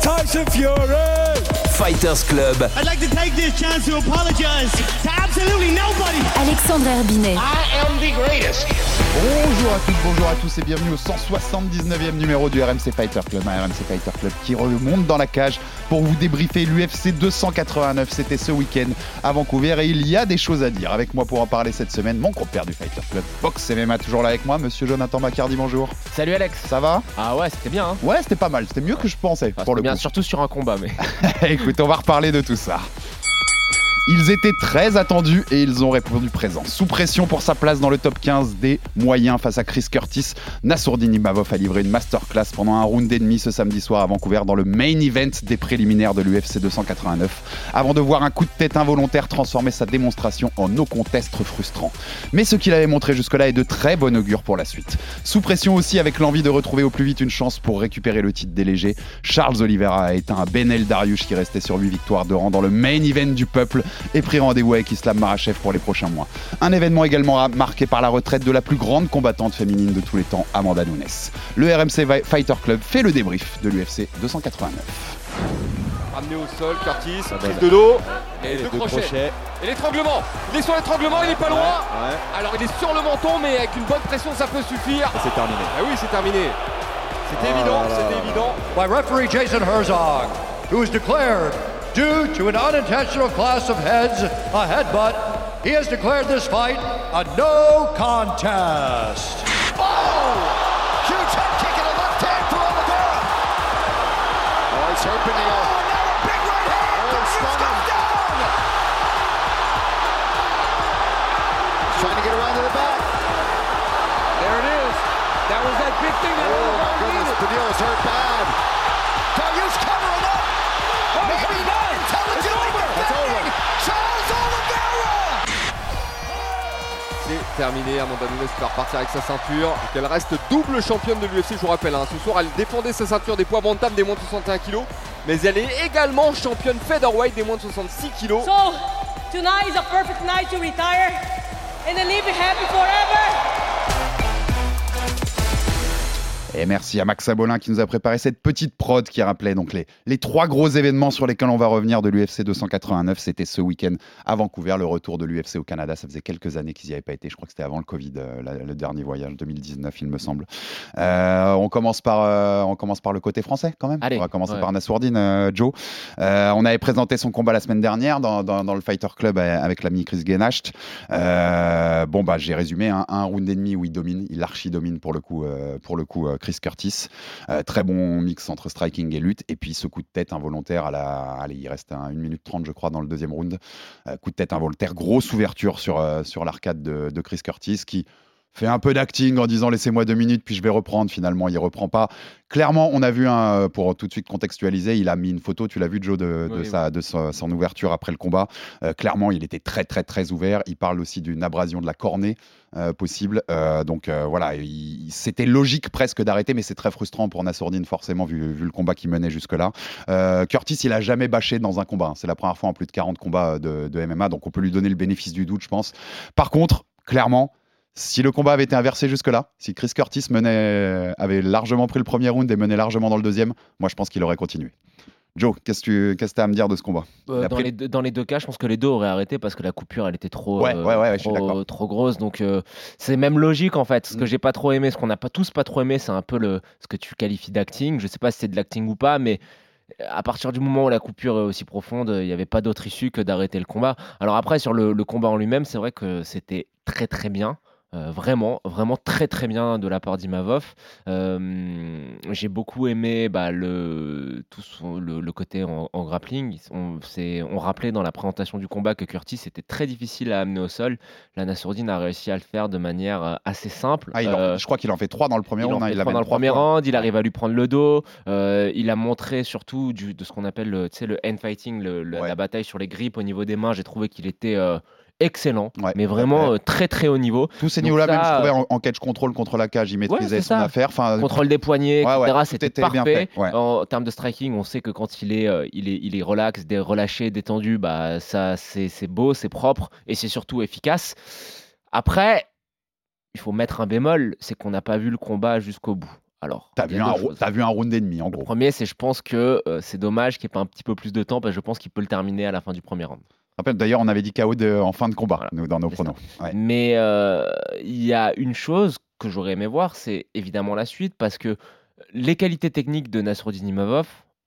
Tyson Fury. Fighters Club. I'd like to take this chance to apologize to absolutely nobody. Alexandre Herbinet. I am the greatest. Bonjour à toutes, bonjour à tous et bienvenue au 179e numéro du RMC Fighter Club, un RMC Fighter Club qui remonte dans la cage pour vous débriefer l'UFC 289. C'était ce week-end à Vancouver et il y a des choses à dire. Avec moi pour en parler cette semaine, mon compère du Fighter Club, Box MMA, toujours là avec moi, monsieur Jonathan Macardy, bonjour. Salut Alex. Ça va? Ah ouais, c'était bien. Hein Ouais, c'était pas mal, c'était mieux que je pensais Ah, pour le c'était bien, coup. surtout sur un combat, mais. Écoute, on va reparler de tout ça. Ils étaient très attendus et ils ont répondu présent. Sous pression pour sa place dans le top 15 des moyens face à Chris Curtis, Nassourdine Imavov a livré une masterclass pendant un round et ce samedi soir à Vancouver dans le main event des préliminaires de l'UFC 289, avant de voir un coup de tête involontaire transformer sa démonstration en no contest frustrant. Mais ce qu'il avait montré jusque-là est de très bon augure pour la suite. Sous pression aussi avec l'envie de retrouver au plus vite une chance pour récupérer le titre des légers, Charles Oliveira a éteint un Benel Dariush qui restait sur 8 victoires de rang dans le main event du peuple et pris rendez-vous avec Islam Marachev pour les prochains mois. Un événement également marqué par la retraite de la plus grande combattante féminine de tous les temps, Amanda Nunes. Le RMC Fighter Club fait le débrief de l'UFC 289. Amené au sol, Curtis, prise de dos, et, les deux deux crochets. crochets. Et l'étranglement Il est sur l'étranglement, il est pas loin Alors il est sur le menton, mais avec une bonne pression, ça peut suffire. C'est terminé. Ah oui, c'est terminé. C'était Oh évident, c'était évident. By referee Jason Herzog, who is declared, due to an unintentional class of heads, a headbutt, he has declared this fight a no contest. Oh! Huge head kick and a left hand for Oliveira. Oh, he's hurting the Oh, now a big right hand. Oh, Darius stunning. goes down. Trying to get around to the back. There it is. That was that big thing that Oh, my goodness. needed. Padilha's hurt bad. Terminé, Amanda Nunes qui va repartir avec sa ceinture. Elle reste double championne de l'UFC, je vous rappelle. hein. Ce soir, elle défendait sa ceinture des poids bantam des moins de 61 kg. Mais elle est également championne featherweight des moins de 66 kg. Et merci à Max Abolin qui nous a préparé cette petite prod qui rappelait donc les, les trois gros événements sur lesquels on va revenir de l'UFC 289. C'était ce week-end à Vancouver, le retour de l'UFC au Canada. Ça faisait quelques années qu'ils n'y avaient pas été. Je crois que c'était avant le Covid, euh, la- le dernier voyage, 2019, il me semble. Euh, on, commence par, euh, on commence par le côté français quand même. Allez, on va commencer ouais. par Nassourdine, Joe. On avait présenté son combat la semaine dernière dans, dans- dans le Fighter Club avec l'ami Chris Genacht. Bon, bah, j'ai résumé hein, un round et demi où il domine, il archi-domine pour le coup, pour le coup Chris Curtis. Euh, très bon mix entre striking et lutte. Et puis ce coup de tête involontaire à la. Allez, il reste un- 1 minute 30, je crois, dans le deuxième round. Euh, coup de tête involontaire, grosse ouverture sur, euh, l'arcade de, de Chris Curtis qui fait un peu d'acting en disant laissez-moi deux minutes puis je vais reprendre. Finalement il reprend pas. Clairement on a vu un pour tout de suite contextualiser il a mis une photo tu l'as vu Joe de, de Oui, sa, de son ouverture après le combat. Euh, clairement il était très très très ouvert. Il parle aussi d'une abrasion de la cornée euh, possible. Euh, donc euh, voilà il- c'était logique presque d'arrêter mais c'est très frustrant pour Nassourdine forcément vu, vu le combat qu'il menait jusque là Curtis il a jamais bâché dans un combat hein. c'est la première fois en plus de 40 combats de, de MMA donc on peut lui donner le bénéfice du doute je pense. Par contre clairement si le combat avait été inversé jusque-là, si Chris Curtis menait, avait largement pris le premier round et menait largement dans le deuxième, moi je pense qu'il aurait continué. Joe, qu'est-ce que tu as à me dire de ce combat? Euh, dans, pris- les deux, dans les deux cas, je pense que les deux auraient arrêté parce que la coupure, elle était trop, Ouais, euh, ouais, ouais, je suis trop, d'accord. trop grosse. Donc, euh, c'est même logique en fait. Ce que Mm. j'ai pas trop aimé, ce qu'on n'a pas tous pas trop aimé, c'est un peu le, ce que tu qualifies d'acting. Je sais pas si c'est de l'acting ou pas, mais à partir du moment où la coupure est aussi profonde, il n'y avait pas d'autre issue que d'arrêter le combat. Alors après, sur le, le combat en lui-même, c'est vrai que c'était très très bien. Euh, vraiment, vraiment très très bien de la part d'Imavov. Euh, J'ai beaucoup aimé bah, le, tout son- le, le côté en, en grappling. On, rappelait dans la présentation du combat que Curtis était très difficile à amener au sol. La Nassourdine a réussi à le faire de manière euh, assez simple. Ah, en- je crois qu'il en fait 3 dans le premier il round. hein, fait il trois dans le trois premier fois. round, il arrive à lui prendre le dos. il a montré surtout du, de ce qu'on appelle le, le hand fighting, le- le- Ouais. la bataille sur les grippes au niveau des mains. J'ai trouvé qu'il était excellent, Ouais, mais vraiment euh, très très haut niveau. Tous ces niveaux-là, même je trouvais en, en catch control contre la cage, il maîtrisait c'est son ça. affaire. Enfin, Contrôle des poignets, Ouais, ouais, etc. C'était était bien parfait. fait, ouais. En termes de striking, on sait que quand il est, euh, il est, il est relax, dé- relâché, détendu, bah ça, c'est beau, c'est propre et c'est surtout efficace. Après, il faut mettre un bémol, c'est qu'on n'a pas vu le combat jusqu'au bout. Alors, T'as vu, vu un round et demi, en Le gros. premier, c'est je pense que euh, c'est dommage qu'il n'y ait pas un petit peu plus de temps parce que je pense qu'il peut le terminer à la fin du premier round. D'ailleurs, on avait dit KO de- en fin de combat, Voilà. nous, dans nos pronos. Ouais. Mais euh, il y a une chose que j'aurais aimé voir, c'est évidemment la suite, parce que les qualités techniques de Nasruddin Imavov,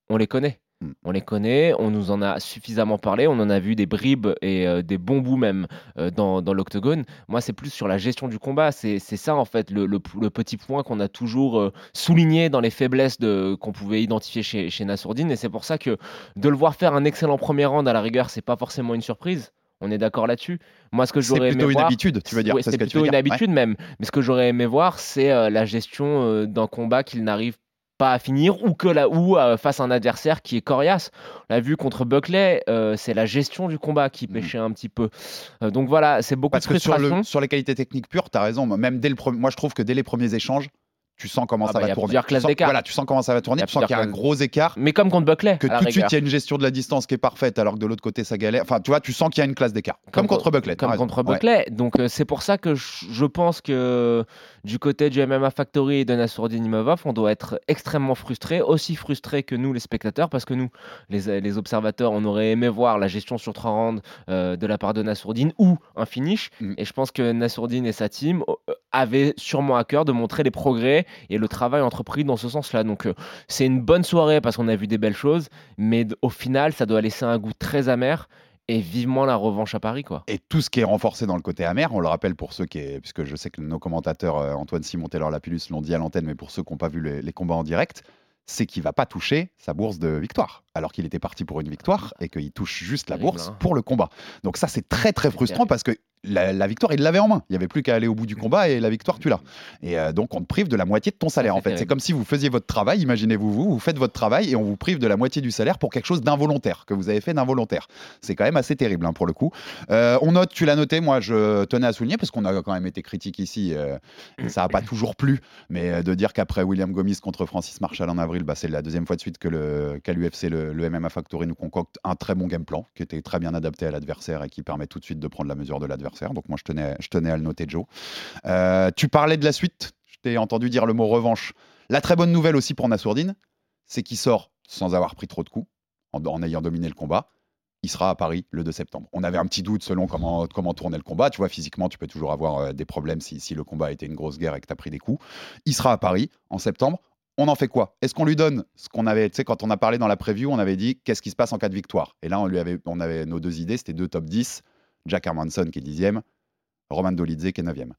on les connaît. Mm. On les connaît, on nous en a suffisamment parlé, on en a vu des bribes et euh, des bons bouts même euh, dans, dans l'octogone. Moi, c'est plus sur la gestion du combat. C'est ça, en fait, le, le- le petit point qu'on a toujours euh, souligné dans les faiblesses qu'on pouvait identifier chez, chez Nassourdine. Et c'est pour ça que de le voir faire un excellent premier round, à la rigueur, c'est pas forcément une surprise. On est d'accord là-dessus. Moi, ce que j'aurais aimé plutôt une voir, habitude, tu veux dire. c'est plutôt une habitude même. Mais ce que j'aurais aimé voir, c'est la gestion d'un combat qu'il n'arrive pas à finir ou que là ou euh, face à un adversaire qui est coriace. On l'a vu contre Buckley, euh, c'est la gestion du combat qui Mhm. pêchait un petit peu. Euh, donc voilà, c'est beaucoup Parce de que sur, le, sur les qualités techniques pures, tu as raison. Même dès le moi, je trouve que dès les premiers échanges, tu sens comment Ah ça bah, va tourner. Tu sens-. Voilà, tu sens comment ça va tourner. Tu sens qu'il y a un gros écart. Mais comme contre Buckley, Que tout de suite, il y a une gestion de la distance qui est parfaite, alors que de l'autre côté, ça galère. Enfin, tu vois, tu sens qu'il y a une classe d'écart. Comme, co- contre Buckley. Comme contre Ouais. Buckley. Donc euh, c'est pour ça que je, pense que du côté du MMA Factory et de Nassourdine Imavov, on doit être extrêmement frustré, aussi frustré que nous les spectateurs, parce que nous, les, les observateurs, on aurait aimé voir la gestion sur trois rounds euh, de la part de Nassourdine ou un finish. Mm. Et je pense que Nassourdine et sa team euh, avaient sûrement à cœur de montrer les progrès et le travail entrepris dans ce sens-là. Donc euh, c'est une bonne soirée parce qu'on a vu des belles choses, mais au final, ça doit laisser un goût très amer. Et vivement la revanche à Paris, quoi. Et tout ce qui est renforcé dans le côté amer, on le rappelle pour ceux qui, est- puisque je sais que nos commentateurs euh, Antoine Simon, Taylor Lapillus l'ont dit à l'antenne, mais pour ceux qui n'ont pas vu les, les combats en direct, c'est qu'il va pas toucher sa bourse de victoire, alors qu'il était parti pour une victoire et qu'il touche juste la bourse hein. pour le combat. Donc ça, c'est très très frustrant parce que la, la victoire, il l'avait en main. Il n'y avait plus qu'à aller au bout du combat et la victoire, tu l'as. Et euh, donc, on te prive de la moitié de ton salaire. c'est En fait, c'est comme si vous faisiez votre travail. Imaginez-vous, vous, vous faites votre travail et on vous prive de la moitié du salaire pour quelque chose d'involontaire que vous avez fait d'involontaire. C'est quand même assez terrible hein, pour le coup. Euh, on note, tu l'as noté, moi je tenais à souligner parce qu'on a quand même été critique ici. euh, ça n'a pas toujours plu, mais de dire qu'après William Gomis contre Francis Marshall en avril, bah, c'est la deuxième fois de suite que le qu'à l'UFC le, le MMA Factory nous concocte un très bon game plan qui était très bien adapté à l'adversaire et qui permet tout de suite de prendre la mesure de l'adversaire. Donc moi je tenais, je tenais à le noter, Joe. Euh, tu parlais de la suite. Je t'ai entendu dire le mot revanche. La très bonne nouvelle aussi pour Nassourdine, c'est qu'il sort sans avoir pris trop de coups, en, ayant dominé le combat. Il sera à Paris le 2 septembre. On avait un petit doute selon comment, comment tournait le combat. Tu vois, physiquement, tu peux toujours avoir euh, des problèmes si, si le combat a été une grosse guerre et que tu as pris des coups. Il sera à Paris en septembre. On en fait quoi? Est-ce qu'on lui donne ce qu'on avait, tu sais, quand on a parlé dans la preview, on avait dit qu'est-ce qui se passe en cas de victoire? Et là, on, avait, on avait nos deux idées, c'était deux top 10, Jack Hermanson qui est dixième, Roman Dolidze qui est neuvième.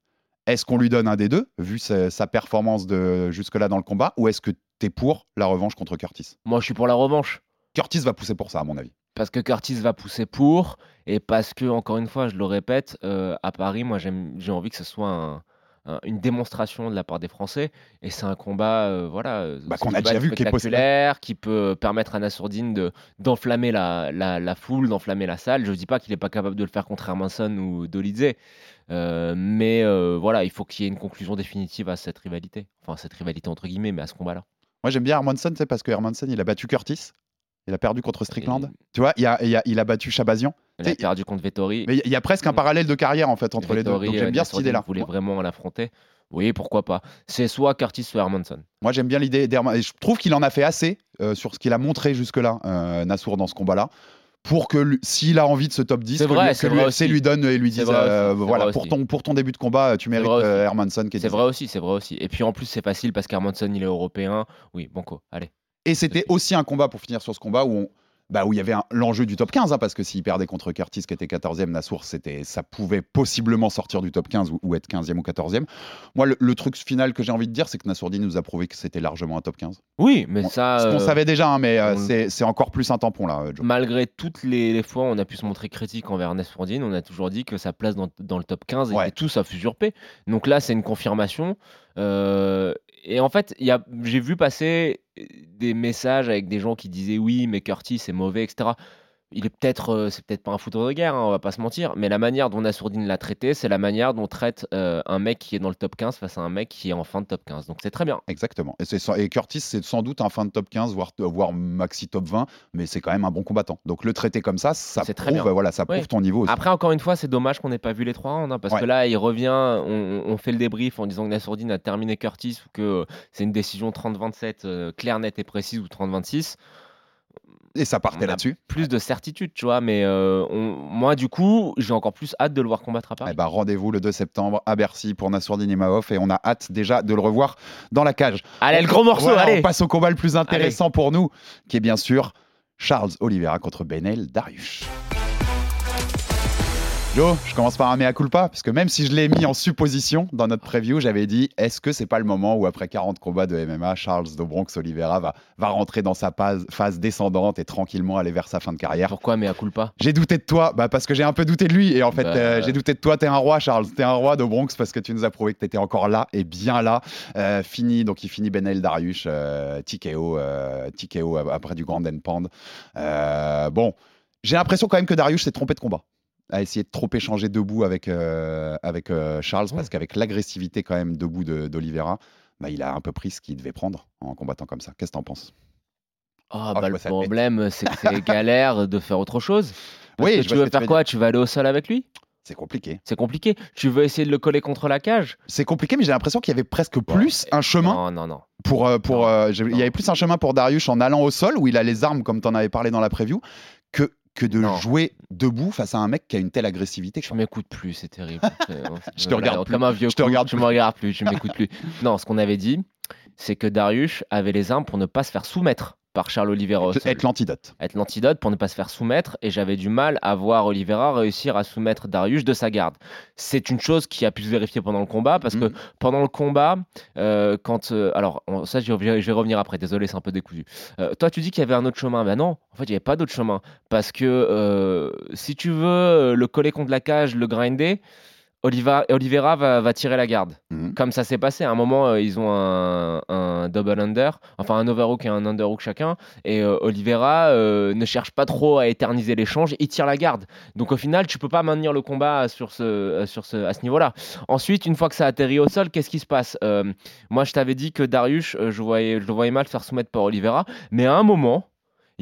Est-ce qu'on lui donne un des deux, vu sa, sa performance de jusque-là dans le combat, ou est-ce que tu es pour la revanche contre Curtis? Moi, je suis pour la revanche. Curtis va pousser pour ça, à mon avis. Parce que Curtis va pousser pour, et parce que, encore une fois, je le répète, euh, à Paris, moi, j'ai envie que ce soit un- un- une démonstration de la part des Français. Et c'est un combat, euh, voilà, euh, Bah, c'est qu'on a combat déjà vu, qui est possible. spectaculaire, qui peut permettre à Nassourdine de d'enflammer la, la, la foule, d'enflammer la salle. Je ne dis pas qu'il n'est pas capable de le faire contre Hermanson ou Dolidze, euh, mais euh, voilà, il faut qu'il y ait une conclusion définitive à cette rivalité. Enfin, cette rivalité entre guillemets, mais à ce combat-là. Moi, j'aime bien Hermanson, sais, parce que Hermanson, il a battu Curtis. Il a perdu contre Strickland. Et- Tu vois, il a, il a, il a battu Chabazian. Il a perdu contre Vettori. Mais il y a- presque un parallèle de carrière, en fait, entre les deux. Donc, j'aime bien cette idée-là. voulait vraiment l'affronter. Oui, pourquoi pas. C'est soit Curtis, soit Hermanson. Moi, j'aime bien l'idée d'Hermanson. Et je trouve qu'il en a fait assez euh, sur ce qu'il a montré jusque-là, euh, Nassour, dans ce combat-là. Pour que lui- s'il a envie de ce top 10, C'est que, vrai, lui- c'est que vrai aussi. lui donne et lui dise euh, voilà, pour ton, pour ton début de combat, tu mérites Hermanson C'est 10. vrai aussi, c'est vrai aussi. Et puis en plus, c'est facile parce qu'Hermanson, il est européen. Oui, banco, allez. Et c'était aussi un combat, pour finir sur ce combat, où on- bah, où il y avait l'enjeu du top 15, hein, parce que s'il perdait contre Curtis qui était 14e, Nassour, c'était, ça pouvait possiblement sortir du top 15 ou, ou être 15e ou 14e. Moi, le, le truc final que j'ai envie de dire, c'est que Nassourdine nous a prouvé que c'était largement un top 15. Oui, mais ça. Ce qu'on euh, savait déjà, hein, mais euh, on- c'est, c'est encore plus un tampon là, euh, Joe. Malgré toutes les, les fois où on a pu se montrer critique envers Nesfordine, on a toujours dit que sa place dans, dans le top 15 Ouais. était tous à usurpé. Donc là, c'est une confirmation. Euh, et en fait, j'ai vu passer des messages avec des gens qui disaient oui, mais Curtis est mauvais, etc. Il est peut-être, euh, c'est peut-être pas un fouteur de guerre, hein, on va pas se mentir, mais la manière dont Nassourdine l'a traité, c'est la manière dont on traite euh, un mec qui est dans le top 15 face à un mec qui est en fin de top 15. Donc c'est très bien. Exactement. Et, c'est sans- et Curtis, c'est sans doute un fin de top 15, voire, voire maxi top 20, mais c'est quand même un bon combattant. Donc le traiter comme ça, ça C'est très prouve, bien. voilà, ça Oui. prouve ton niveau aussi. Après, encore une fois, c'est dommage qu'on n'ait pas vu les trois rounds, hein, parce Ouais. que là, il revient, on, on fait le débrief en disant que Nassourdine a terminé Curtis ou que c'est une décision 30-27 euh, claire, nette et précise ou 30-26. Et ça partait là-dessus. Plus de certitude, tu vois, mais euh, on- moi, du coup, j'ai encore plus hâte de le voir combattre à Paris. Eh ben, rendez-vous le 2 septembre à Bercy pour Nassourdine Imavov et on a hâte déjà de le revoir dans la cage. Allez, On- le gros morceau, voilà, allez On passe au combat le plus intéressant pour nous, qui est bien sûr Charles Oliveira contre Benel Dariush. Joe, je commence par un mea culpa, parce que même si je l'ai mis en supposition dans notre preview, j'avais dit est-ce que c'est pas le moment où, après 40 combats de MMA, Charles de Bronx Oliveira va, va rentrer dans sa phase, phase descendante et tranquillement aller vers sa fin de carrière? Pourquoi, à culpa? J'ai douté de toi, bah parce que j'ai un peu douté de lui. Et en fait, Bah, euh, j'ai douté de toi. T'es un roi, Charles. T'es un roi de Bronx parce que tu nous as prouvé que t'étais encore là et bien là. Euh, fini, donc il finit Benel Dariush, euh, TKO, euh, TKO après du Grand Pound. Euh, bon, j'ai l'impression quand même que Dariush s'est trompé de combat à essayer de trop échanger debout avec, euh, avec euh, Charles, parce qu'avec l'agressivité quand même debout de- d'Oliveira, bah, il a un peu pris ce qu'il devait prendre en combattant comme ça. Qu'est-ce que t'en penses? Ah, Oh, bah, le problème, c'est que c'est galère de faire autre chose. Parce Oui, que tu veux tu faire veux quoi? Tu vas aller au sol avec lui? C'est compliqué. C'est compliqué. Tu veux essayer de le coller contre la cage? C'est compliqué, mais j'ai l'impression qu'il y avait presque plus un chemin Non, non, non. pour, euh, pour Non, euh, il y avait plus un chemin pour Darius en allant au sol où il a les armes comme tu en avais parlé dans la preview que que de Non. jouer debout face à un mec qui a une telle agressivité. Tu quoi. m'écoutes plus, c'est terrible. Je te regarde plus. Comme un vieux Je te regarde tu plus. me regardes plus, tu m'écoutes plus. Non, ce qu'on avait dit, c'est que Darius avait les armes pour ne pas se faire soumettre par Charles Oliveira. Être l'antidote. être l'antidote pour ne pas se faire soumettre et j'avais du mal à voir Oliveira réussir à soumettre Darius de sa garde. C'est une chose qui a pu se vérifier pendant le combat parce que Mhm. pendant le combat, euh, quand euh, alors on- ça je vais, revenir après. Désolé, c'est un peu décousu. Euh, toi, tu dis qu'il y avait un autre chemin. Ben non, en fait, il n'y avait pas d'autre chemin parce que si tu veux le coller contre la cage, le grinder. Oliva- Oliveira va, va tirer la garde. Mhm. Comme ça s'est passé. À un moment, euh, ils ont un, un double under, enfin un overhook et un underhook chacun. Et euh, Oliveira euh, ne cherche pas trop à éterniser l'échange, il tire la garde. Donc au final, tu peux pas maintenir le combat sur ce, euh, sur ce, à ce niveau-là. Ensuite, une fois que ça atterrit au sol, qu'est-ce qui se passe? Moi, je t'avais dit que Darius, je, voyais, je le voyais mal faire soumettre par Oliveira. Mais à un moment,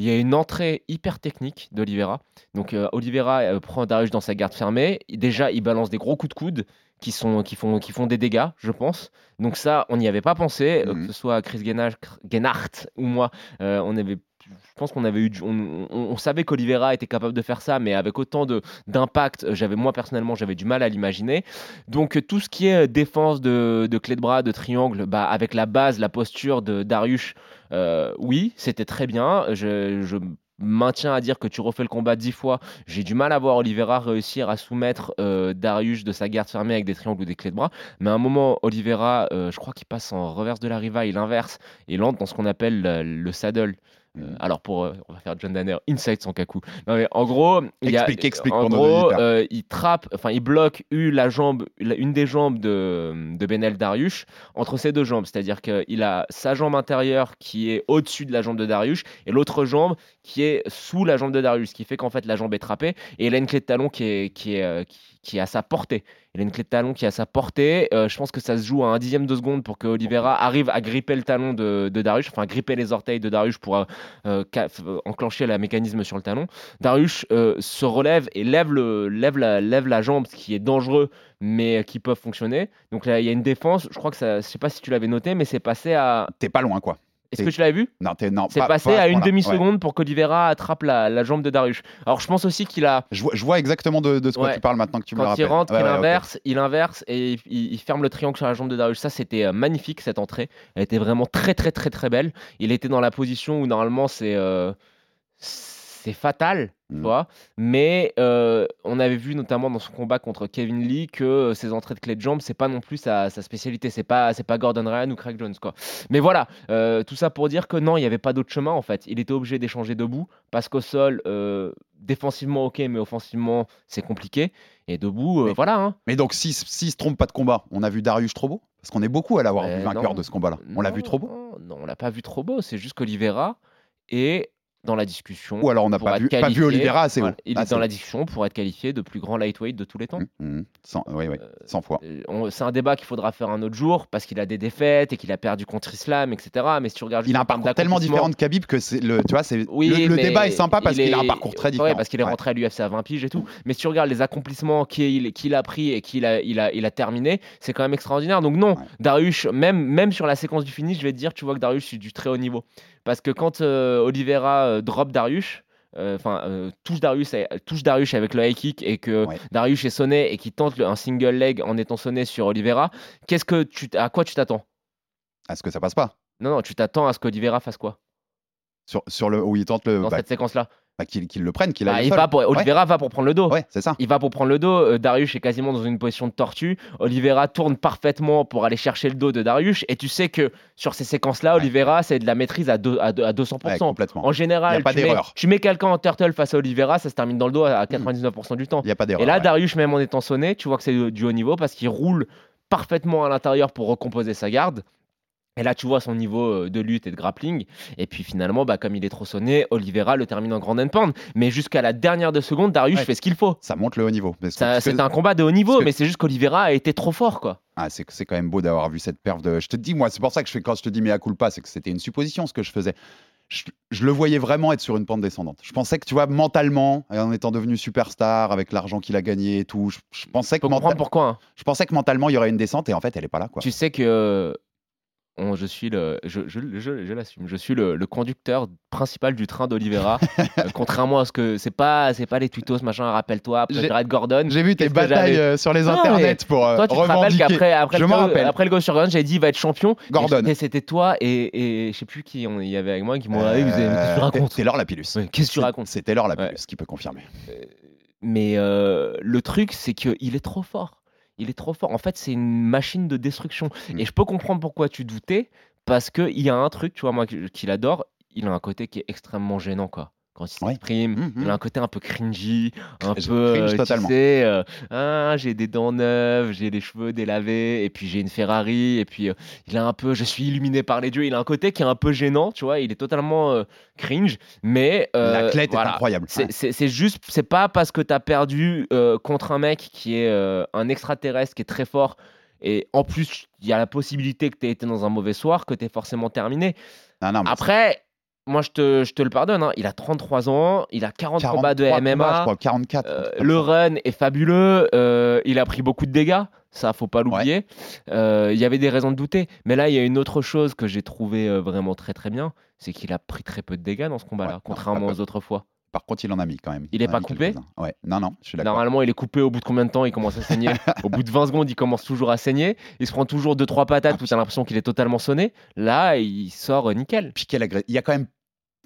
il y a une entrée hyper technique d'Oliveira. Donc euh, Oliveira euh, prend Darius dans sa garde fermée. Déjà, il balance des gros coups de coude qui, sont, qui, font, qui font des dégâts, je pense. Donc ça, on n'y avait pas pensé, euh, Mhm. que ce soit Chris Gennard, Gennard ou moi. euh, on avait, je pense qu'on avait eu, on, on- savait qu'Oliveira était capable de faire ça, mais avec autant de d'impact, j'avais moi personnellement, j'avais du mal à l'imaginer. Donc tout ce qui est euh, défense de, de clé de bras, de triangle, bah, avec la base, la posture de Darius, euh, oui, c'était très bien. Je, maintiens à dire que tu refais le combat dix fois. J'ai du mal à voir Oliveira réussir à soumettre euh, Darius de sa garde fermée avec des triangles ou des clés de bras. Mais à un moment, Oliveira, je crois qu'il passe en reverse de la riva, il inverse et il entre dans ce qu'on appelle le, le saddle. Euh, alors pour, euh, on va faire John Danner, inside son kaku. Non mais en gros, il y a, Explique, en gros, euh, il trappe, enfin il bloque une, la jambe, la- une des jambes de, de Benel Darius entre ses deux jambes. C'est-à-dire qu'il a sa jambe intérieure qui est au-dessus de la jambe de Darius et l'autre jambe qui est sous la jambe de Darius, ce qui fait qu'en fait la jambe est trappée et il a une clé de talon qui est, qui est, qui, qui est à sa portée. Il a une clé de talon qui est à sa portée. Euh, je pense que ça se joue à un dixième de seconde pour que Oliveira arrive à gripper le talon de, de Darius, enfin gripper les orteils de Darius pour euh, euh, euh, enclencher le mécanisme sur le talon. Darius euh, se relève et lève, le, lève, la, lève la jambe, ce qui est dangereux, mais qui peuvent fonctionner. Donc là, il y a une défense. Je crois que ça, je sais pas si tu l'avais noté, mais c'est passé à. T'es pas loin, quoi. Est-ce que tu l'avais vu? Non, t'es non. C'est pas- passé pas à une. Ouais. demi-seconde pour qu'Oliveira attrape la, la jambe de Darius. Alors je pense aussi qu'il a. Je vois, je vois exactement de, de ce Ouais. que tu parles maintenant que tu me le Quand rappelles. il rentre, Ouais, ok. inverse, il inverse et il, il ferme le triangle sur la jambe de Darius. Ça, c'était euh, magnifique cette entrée. Elle était vraiment très, très, très, très belle. Il était dans la position où normalement c'est. euh, c'est fatal, tu Mm. vois. Mais euh, on avait vu notamment dans son combat contre Kevin Lee que euh, ses entrées de clé de jambe, c'est pas non plus sa, sa spécialité. C'est pas, c'est pas Gordon Ryan ou Craig Jones, quoi. Mais voilà, euh, tout ça pour dire que non, il n'y avait pas d'autre chemin en fait. Il était obligé d'échanger debout parce qu'au sol, euh, défensivement ok, mais offensivement c'est compliqué. Et debout, Mais- voilà. hein. Mais donc, s'il s'il se trompe pas de combat, on a vu Darius trop beau Parce qu'on est beaucoup à l'avoir Euh, vu vainqueur de ce combat-là. On l'a vu trop beau Non, non, on l'a pas vu trop beau. C'est juste qu'Olivera est dans la discussion. Ou alors on n'a pas vu, pas vu qualifié. Oliveira assez Voilà. Il Ah, est dans la discussion pour être qualifié de plus grand lightweight de tous les temps. Cent- oui, oui, 100 fois. Euh, C'est un débat qu'il faudra faire un autre jour parce qu'il a des défaites et qu'il a perdu contre Islam, etc. Mais si tu regardes Il a un parcours tellement différent de Khabib que c'est le, tu vois, c'est Oui, le, débat est sympa parce il qu'il a un parcours très ouais, différent. parce qu'il est Ouais. rentré à l'UFC à 20 piges et tout. Mais si tu regardes les accomplissements qu'il a pris et qu'il a, il a, il a terminé, c'est quand même extraordinaire. Donc non, Ouais. Darius, même, même sur la séquence du finish, je vais te dire, tu vois que Darius est du très haut niveau. Parce que quand euh, Oliveira euh, drop Darius, euh, enfin euh, touche Darius, touche Darius avec le high kick et que Ouais. Darius est sonné et qu'il tente le- un single leg en étant sonné sur Oliveira, qu'est-ce que tu, à quoi tu t'attends? Est-ce que ça passe pas. Non, non, tu t'attends à ce qu'Oliveira fasse quoi? Sur, sur le où il tente le dans bah, cette séquence-là bah, qu'il le prenne, qu'il Bah, aille va pour, Oliveira va pour prendre le dos. Ouais, c'est ça. Il va pour prendre le dos. euh, Darius est quasiment dans une position de tortue. Oliveira tourne parfaitement pour aller chercher le dos de Darius. Et tu sais que sur ces séquences-là, Ouais. Oliveira, c'est de la maîtrise à, deux- à, deux- à 200%. Ouais, complètement. en général, y a pas tu, mets, tu mets quelqu'un en turtle face à Oliveira, ça se termine dans le dos à à 99% du temps. Il n'y a pas d'erreur. Et là. Darius, même en étant sonné, tu vois que c'est du haut niveau parce qu'il roule parfaitement à l'intérieur pour recomposer sa garde. Et là, tu vois son niveau euh, de lutte et de grappling. Et puis finalement, bah, comme il est trop sonné, Oliveira le termine en grand endpoint. Mais jusqu'à la dernière de seconde, Darius Ouais. fait ce qu'il faut. Ça monte le haut niveau. C'est un combat de haut niveau, que- mais c'est juste qu'Oliveira a été trop fort, quoi. Ah, c'est c'est quand même beau d'avoir vu cette perf de. Je te dis, moi, c'est pour ça que je fais quand je te dis mais à culpa, c'est que c'était une supposition ce que je faisais. Je, je le voyais vraiment être sur une pente descendante. Je pensais que, tu vois, mentalement, en étant devenu superstar, avec l'argent qu'il a gagné et tout, je, je pensais que menta- pourquoi. hein. je pensais que mentalement il y aurait une descente et en fait elle est pas là quoi. Tu sais que on- je suis le, je, je, je- je l'assume, je suis le, le conducteur principal du train d'Oliveira. Euh, contrairement à ce que c'est pas, c'est pas les twittos machin. Rappelle-toi après J'ai- Jared Gordon. J'ai vu tes batailles euh, sur les internets pour euh, Toi, tu te rappelles qu'après après, je le rappelle. après le sur Gordon, j'avais dit il va être champion. Et Gordon. c'était- C'était toi et, et je sais plus qui il y avait avec moi qui m'ont dit qu'est-ce que tu racontes C'est l'heure la pilus. Ouais, Qu'est-ce que tu racontes C'était l'heure la Ouais. qui peut confirmer. Mais euh, le truc, c'est qu'il est trop fort. Il est trop fort. En fait, c'est une machine de destruction. Mm. Et je peux comprendre pourquoi tu doutais, parce qu'il y a un truc, tu vois, moi, qu'il adore, il a un côté qui est extrêmement gênant, quoi. Quand il s'exprime, Mhm. il a un côté un peu cringy, un Je- peu, cringe euh, totalement. tu sais, euh, ah, j'ai des dents neuves, j'ai les cheveux délavés, et puis j'ai une Ferrari, et puis euh, il a un peu, je suis illuminé par les dieux, il a un côté qui est un peu gênant, tu vois, il est totalement cringe, mais euh, L'athlète voilà. est incroyable. C'est- juste, c'est pas parce que tu as perdu contre un mec qui est un extraterrestre, qui est très fort, et en plus, il y a la possibilité que tu aies été dans un mauvais soir, que tu es forcément terminé. Non, non, Après, moi, je te, je te le pardonne, hein, il a 33 ans, il a 40 combats de 43 MMA. combats, je crois, 44. euh, le run est fabuleux, euh, il a pris beaucoup de dégâts, ça faut pas l'oublier. Euh, Il y avait des raisons de douter, mais là il y a une autre chose que j'ai trouvé vraiment très très bien, c'est qu'il a pris très peu de dégâts dans ce combat-là, Ouais, contrairement aux autres fois. Par contre, il en a mis quand même. Il est en a pas coupé. Ouais. Non, non, je suis d'accord. Normalement, il est coupé au bout de combien de temps Il commence à saigner? au bout de 20 secondes, il commence toujours à saigner. Il se prend toujours 2-3 patates où tu as l'impression qu'il est totalement sonné. Là, il sort euh, nickel. Puis quelle agré- il y a quand même,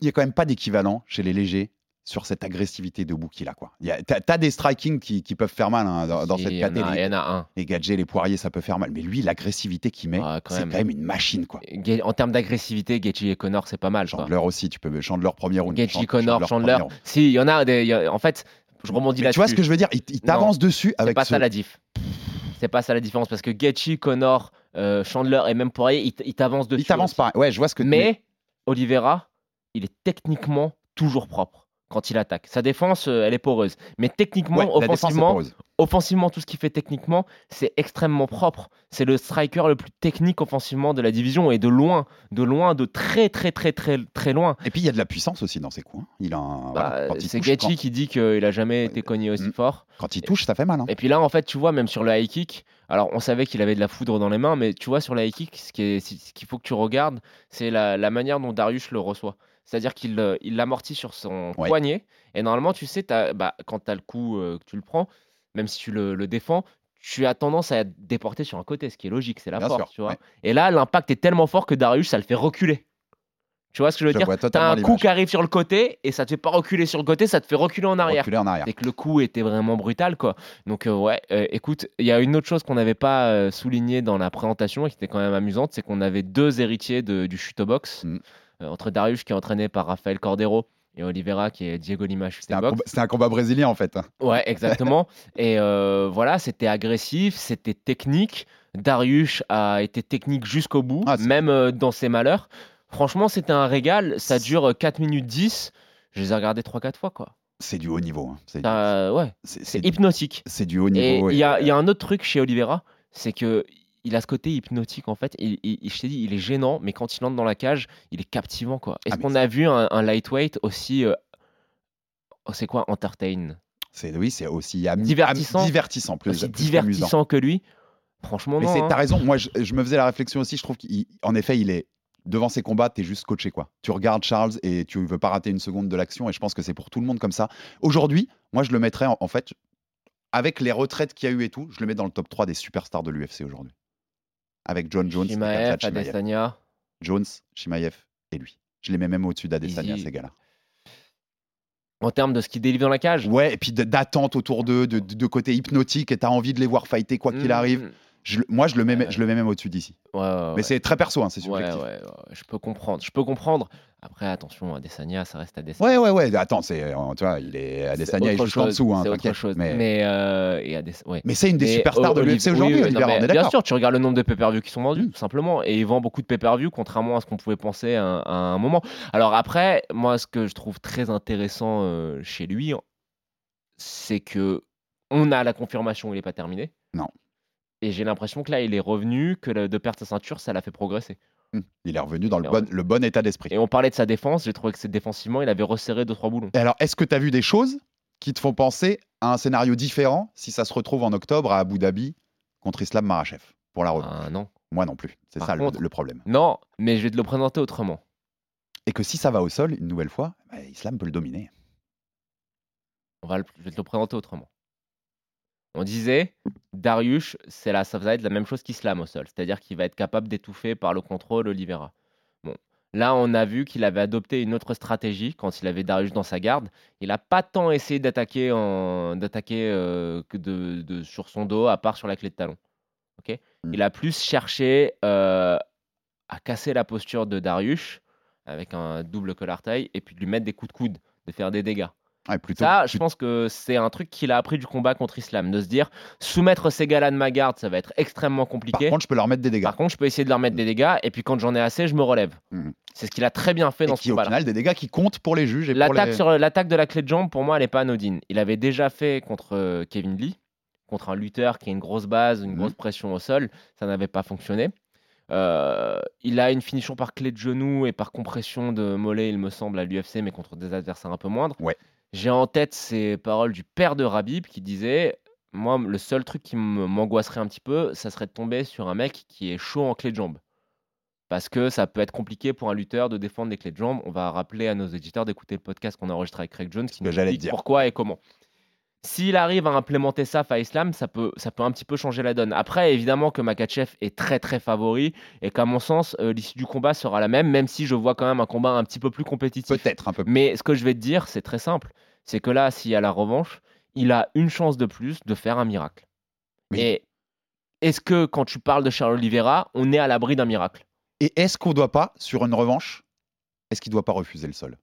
il y a quand même pas d'équivalent chez les légers sur cette agressivité debout qu'il a quoi. Il T'as t'as des striking qui, qui peuvent faire mal hein, dans, dans Et cette il catégorie. Il y en a un. Les gadgets, les poiriers, ça peut faire mal. Mais lui, l'agressivité qu'il met, quand c'est même. quand même une machine quoi. En termes d'agressivité, Gaethje et Connor, c'est pas mal. quoi. Chandler aussi, tu peux Chandler premier round. Gaethje, Connor, Chandler. Si, il y en a des. il a- En fait, je rebondis là-dessus. tu vois ce que je veux dire? Il, il t'avance dessus C'est avec pas ce... ça la diff. C'est pas ça la différence parce que Gaethje, Connor, euh, Chandler et même Poirier, ils t- ils t'avancent dessus. Il t'avance pas. Ouais, je vois ce que. Mais Oliveira, il est techniquement toujours propre quand il attaque. Sa défense, euh, elle est poreuse. Mais techniquement, Ouais, offensivement, tout ce qu'il fait techniquement, c'est extrêmement propre. C'est le striker le plus technique offensivement de la division et de loin, de loin, de très très très très très loin. Et puis il y a de la puissance aussi dans ses coups. hein. Il a un- Bah, voilà, c'est touche, Gaethje quand, qui dit qu'il a jamais été cogné aussi Mm. fort. quand il touche, ça fait mal. hein. Et puis là, en fait, tu vois, même sur le high kick, alors on savait qu'il avait de la foudre dans les mains, mais tu vois, sur le high kick, ce qu'il faut que tu regardes, c'est la, la manière dont Darius le reçoit. C'est-à-dire qu'il euh, il l'amortit sur son Ouais. poignet, et normalement, tu sais, t'as- bah, quand tu as le coup euh, que tu le prends, même si tu le, le défends, tu as tendance à être déporté sur un côté, ce qui est logique, c'est la Bien force, sûr, tu vois. ouais. Et là, l'impact est tellement fort que Darius, ça le fait reculer. Tu vois ce que je veux Je dire? T'as totalement un coup qui arrive sur le côté et ça te fait pas reculer sur le côté, ça te fait reculer en arrière. Reculer en arrière. C'est que le coup était vraiment brutal, quoi. Donc, euh, ouais, euh, écoute, il y a une autre chose qu'on n'avait pas euh, souligné dans la présentation et qui était quand même amusante, c'est qu'on avait deux héritiers de- du chute box Mm. Euh, entre Darius qui est entraîné par Rafael Cordero et Oliveira qui est Diego Lima C'était un, combat- c'était un combat brésilien en fait. Ouais, exactement. et euh, voilà, c'était agressif, c'était technique. Darius a été technique jusqu'au bout, Ah, même euh, dans ses malheurs. Franchement, c'était un régal. Ça dure euh, 4 minutes 10. Je les ai regardés 3-4 fois, quoi. C'est du haut niveau. hein. C'est ouais, hypnotique. c'est du haut niveau. y, il y a un autre truc chez Oliveira, c'est que il a ce côté hypnotique en fait. Et, et- et je t'ai dit, il est gênant, mais quand il entre dans la cage, il est captivant quoi. Est-ce Ah, qu'on a vu un, un lightweight aussi euh, oh, C'est quoi entertain? C'est- oui, c'est aussi ami- Divertissant. am- divertissant, plus, Aussi plus qu'amusant. divertissant que lui? Franchement, Mais non. hein. t'as raison. Moi, je, je me faisais la réflexion aussi. Je trouve qu'en effet, il est devant ses combats, t'es juste coaché quoi. Tu regardes Charles et tu veux pas rater une seconde de l'action. Et je pense que c'est pour tout le monde comme ça. Aujourd'hui, moi, je le mettrais en, en fait avec les retraites qu'il y a eu et tout, je le mets dans le top 3 des superstars de l'UFC aujourd'hui. Avec John Jones, et Shimaev. Adesanya. Jones, Shimaev et lui. Je les mets même au-dessus d'Adesanya, ces gars-là. En termes de ce qu'il délivre dans la cage? Ouais, et puis d'attente autour d'eux, de, de, de côté hypnotique, et t'as envie de les voir fighter quoi qu'il Mm, arrive. Je moi, je le mets, je le mets même au-dessus d'ici. ouais, ouais, Mais c'est très perso, hein, c'est subjectif. je peux comprendre. Je peux comprendre. Après, attention, Adesanya, ça reste Adesanya. Ouais, ouais, ouais. Attends, c'est, euh, tu vois, il est Adesanya juste en dessous, hein, autre chose. Mais, Mais, euh, et Ades- ouais. mais c'est une des Mais superstars de l'UFC aujourd'hui, oui, Bien sûr, tu regardes le nombre de pay-per-view qui sont vendus, tout simplement, et il vend beaucoup de pay-per-view, contrairement à ce qu'on pouvait penser à un, à un moment. Alors après, moi, ce que je trouve très intéressant euh, chez lui, c'est que on a la confirmation, il n'est pas terminé. Non. Et j'ai l'impression que là, il est revenu, que le- de perdre sa ceinture, ça l'a fait progresser. Hum, Il est revenu dans le bon, revenu. le bon état d'esprit. Et on parlait de sa défense, j'ai trouvé que c'est défensivement, il avait resserré deux trois boulons. Et alors, est-ce que tu as vu des choses qui te font penser à un scénario différent si ça se retrouve en octobre à Abu Dhabi contre Islam Makhachev pour la revanche? Ah non. Moi non plus. C'est Par ça le- contre- le, problème. Non, mais je vais te le présenter autrement. Et que si ça va au sol, une nouvelle fois, bah, Islam peut le dominer. On va le- je vais te le présenter autrement. On disait, Darius, c'est la, ça va être la même chose qu'Islam au sol, c'est-à-dire qu'il va être capable d'étouffer par le contrôle Oliveira. Bon, là, on a vu qu'il avait adopté une autre stratégie quand il avait Darius dans sa garde. Il n'a pas tant essayé d'attaquer, en, d'attaquer euh, que de, de- sur son dos, à part sur la clé de talon. Ok? Mm. Il a plus cherché euh, à casser la posture de Darius avec un double collar taille et puis de lui mettre des coups de coude, de faire des dégâts. Ouais, plutôt, Ça, je pense que c'est un truc qu'il a appris du combat contre Islam, de se dire soumettre ces gars-là de ma garde, ça va être extrêmement Par compliqué. contre, je peux leur mettre des dégâts. Par contre, je peux essayer de leur mettre des dégâts, et puis quand j'en ai assez, je me relève. Mhm. C'est ce qu'il a très bien fait Et dans ce qui, au combat-là. final, des dégâts qui comptent pour les juges L'attaque les... sur l'attaque de la clé de jambe, pour moi, elle n'est pas anodine. Il avait déjà fait contre euh, Kevin Lee, contre un lutteur qui a une grosse base, une Mhm. grosse pression au sol. Ça n'avait pas fonctionné. Euh, il a une finition par clé de genou et par compression de mollet, il me semble, à l'UFC, mais contre des adversaires un peu moindres. Ouais. J'ai en tête ces paroles du père de Rabib qui disait Moi, le seul truc qui m'angoisserait un petit peu, ça serait de tomber sur un mec qui est chaud en clé de jambe. Parce que ça peut être compliqué pour un lutteur de défendre les clés de jambe. On va rappeler à nos éditeurs d'écouter le podcast qu'on a enregistré avec Craig Jones qui nous explique dire. pourquoi et comment. S'il arrive à implémenter ça à Islam, ça peut, ça peut un petit peu changer la donne. Après, évidemment que Makachev est très très favori et qu'à mon sens, euh, l'issue du combat sera la même, même si je vois quand même un combat un petit peu plus compétitif. Peut-être un peu plus. Mais ce que je vais te dire, c'est très simple. C'est que là, s'il y a la revanche, il a une chance de plus de faire un miracle. Oui. Et est-ce que quand tu parles de Charles Oliveira, on est à l'abri d'un miracle? Et est-ce qu'on doit pas, sur une revanche, est-ce qu'il doit pas refuser le sol?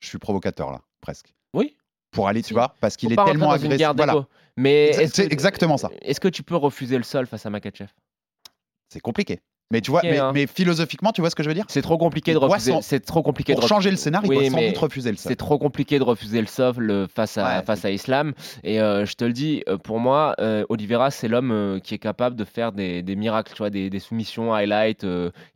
Je suis provocateur là, presque. Oui. Pour aller, tu Si. vois, parce qu'il est tellement agressif. Voilà. Mais c'est exactement ça. Est-ce que tu peux refuser le sol face à Makachev? C'est compliqué. Mais tu vois, mais, hein. mais philosophiquement, tu vois ce que je veux dire? C'est trop compliqué Il de refuser. C'est trop compliqué Pour de changer le scénario, Oui, il doit sans doute refuser le. C'est trop compliqué de refuser le sol face à, Ouais, face à Islam. Et euh, je te le dis, euh, pour moi, euh, Oliveira, c'est l'homme euh, qui est capable de faire des, des miracles, tu vois, des, des soumissions highlight,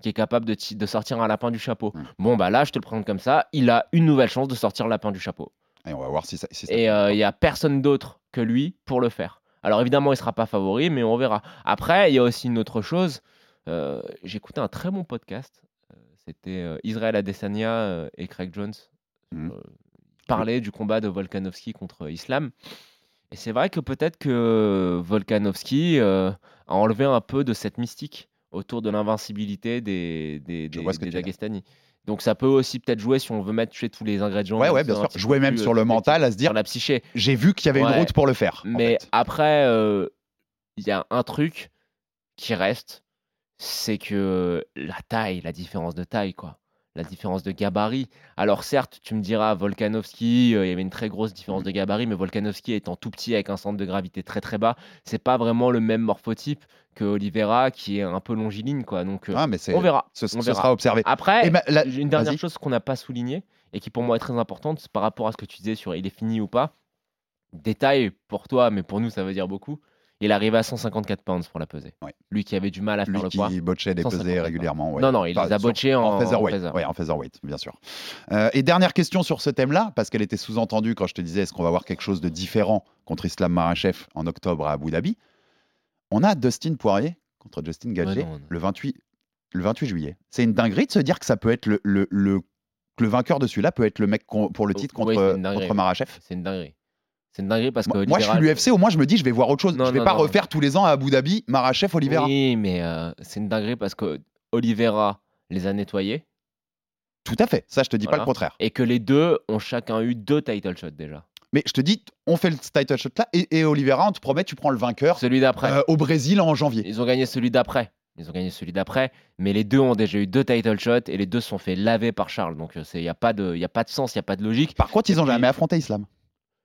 qui est capable de, de sortir un lapin du chapeau. Mm. Bon, bah là, je te le présente comme ça. Il a une nouvelle chance de sortir le lapin du chapeau. Et on va voir si ça. si ça Et il n'y a personne d'autre que lui pour le faire. Alors évidemment, il ne sera pas favori, mais on verra. Après, il y a aussi une autre chose. Euh, écouté un très bon podcast. Euh, C'était euh, Israël Adesanya et Craig Jones. Ils parlaient du combat de Volkanovski contre Islam. Et c'est vrai que peut-être que Volkanovski a enlevé un peu de cette mystique autour de l'invincibilité des, des. Dagestani. Donc ça peut aussi peut-être jouer si on veut mettre tous les ingrédients. Ouais, ouais, bien sûr. Jouer même sur le mental, à se dire, sur la psyché. j'ai vu qu'il y avait une route pour le faire. en Mais fait. après, euh, il y a un truc qui reste, c'est que la taille, la différence de taille, quoi. La différence de gabarit. Alors certes, tu me diras, Volkanovski, euh, il y avait une très grosse différence de gabarit, mais Volkanovski étant tout petit avec un centre de gravité très très bas, c'est pas vraiment le même morphotype que Oliveira qui est un peu longiligne, quoi. Donc euh, Ah, mais on verra. Ce, on verra. sera observé. Après, la- j'ai une dernière chose qu'on n'a pas soulignée et qui pour moi est très importante, c'est par rapport à ce que tu disais sur il est fini ou pas. Détail pour toi, mais pour nous ça veut dire beaucoup. Il arrive à 154 pounds pour la peser. Ouais. Lui qui avait du mal à faire Lui le poids. qui botchait des 150 pesées régulièrement. ouais. Non, non, il Enfin, les a botchés en, en featherweight. feather. Ouais, en featherweight, bien sûr. Euh, et dernière question sur ce thème-là, parce qu'elle était sous-entendue quand je te disais est-ce qu'on va voir quelque chose de différent contre Islam Makhachev en octobre à Abu Dhabi? On a Dustin Poirier contre Justin non, non. le 28 le 28 juillet. C'est une dinguerie de se dire que ça peut être le, le, le- que le vainqueur de celui-là peut être le mec pour le titre Oui, contre, contre oui. Makhachev. C'est une dinguerie. C'est une dinguerie parce que Moi, je suis l'UFC, au moins je me dis je vais voir autre chose. Non, je vais non, pas non. refaire tous les ans à Abu Dhabi Makhachev Oliveira. Oui, mais euh, c'est une dinguerie parce que Oliveira les a nettoyés Tout à fait. Ça, je te dis pas le contraire. et que les deux ont chacun eu deux title shots déjà. Mais je te dis, on fait le title shot là et, et Oliveira, on te promet, tu prends le vainqueur Celui d'après. euh, au Brésil en janvier. Ils ont gagné celui d'après. Ils ont gagné celui d'après, mais les deux ont déjà eu deux title shots et les deux sont fait laver par Charles. Donc il n'y a, pas de- y a pas de sens, il n'y a pas de logique. Par contre, ils ont Et puis- jamais affronté Islam.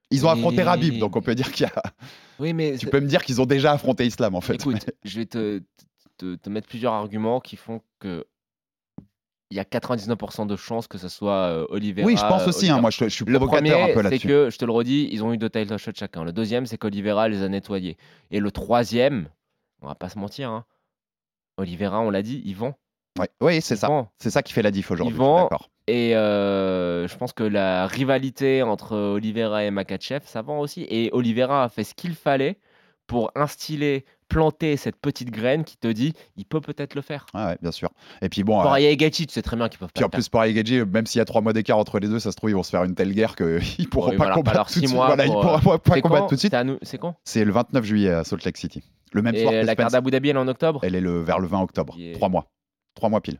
Ils ont affronté Rabib, donc on peut dire qu'il y a. Oui, mais Tu c'est- peux me dire qu'ils ont déjà affronté Islam en fait. écoute, je vais te, te- te mettre plusieurs arguments qui font que il y a 99% de chances que ce soit euh, Oliveira. oui, je pense aussi. hein, moi, je, je suis Le provocateur un premier, peu c'est là-dessus. que, je te le redis, ils ont eu deux title shots chacun. Le deuxième, c'est qu'Olivera les a nettoyés. Et le troisième, on va pas se mentir, hein, Oliveira, on l'a dit, il vend. Ouais. Oui, c'est ça. vend. C'est ça qui fait la diff aujourd'hui. Ils D'accord. Et euh, je pense que la rivalité entre Oliveira et Makachev, ça vend aussi. Et Oliveira a fait ce qu'il fallait pour instiller, planter cette petite graine qui te dit, il peut peut-être le faire. Ouais, ouais, bien sûr. Et puis bon. euh, Poirier et tu sais très bien qu'ils peuvent Puis pas en le faire. plus, pareil, Gaethje, même s'il y a trois mois d'écart entre les deux, ça se trouve, ils vont se faire une telle guerre qu'ils pourront pas combattre tout de suite. Voilà, ils pour, pourront euh, pas, combattre tout de suite. C'est quand C'est le 29 juillet à Salt Lake City. Le même soir Et que la carte d'Abu Dhabi, elle est en octobre Elle est le, vers le 20 octobre. Trois mois. Trois mois pile.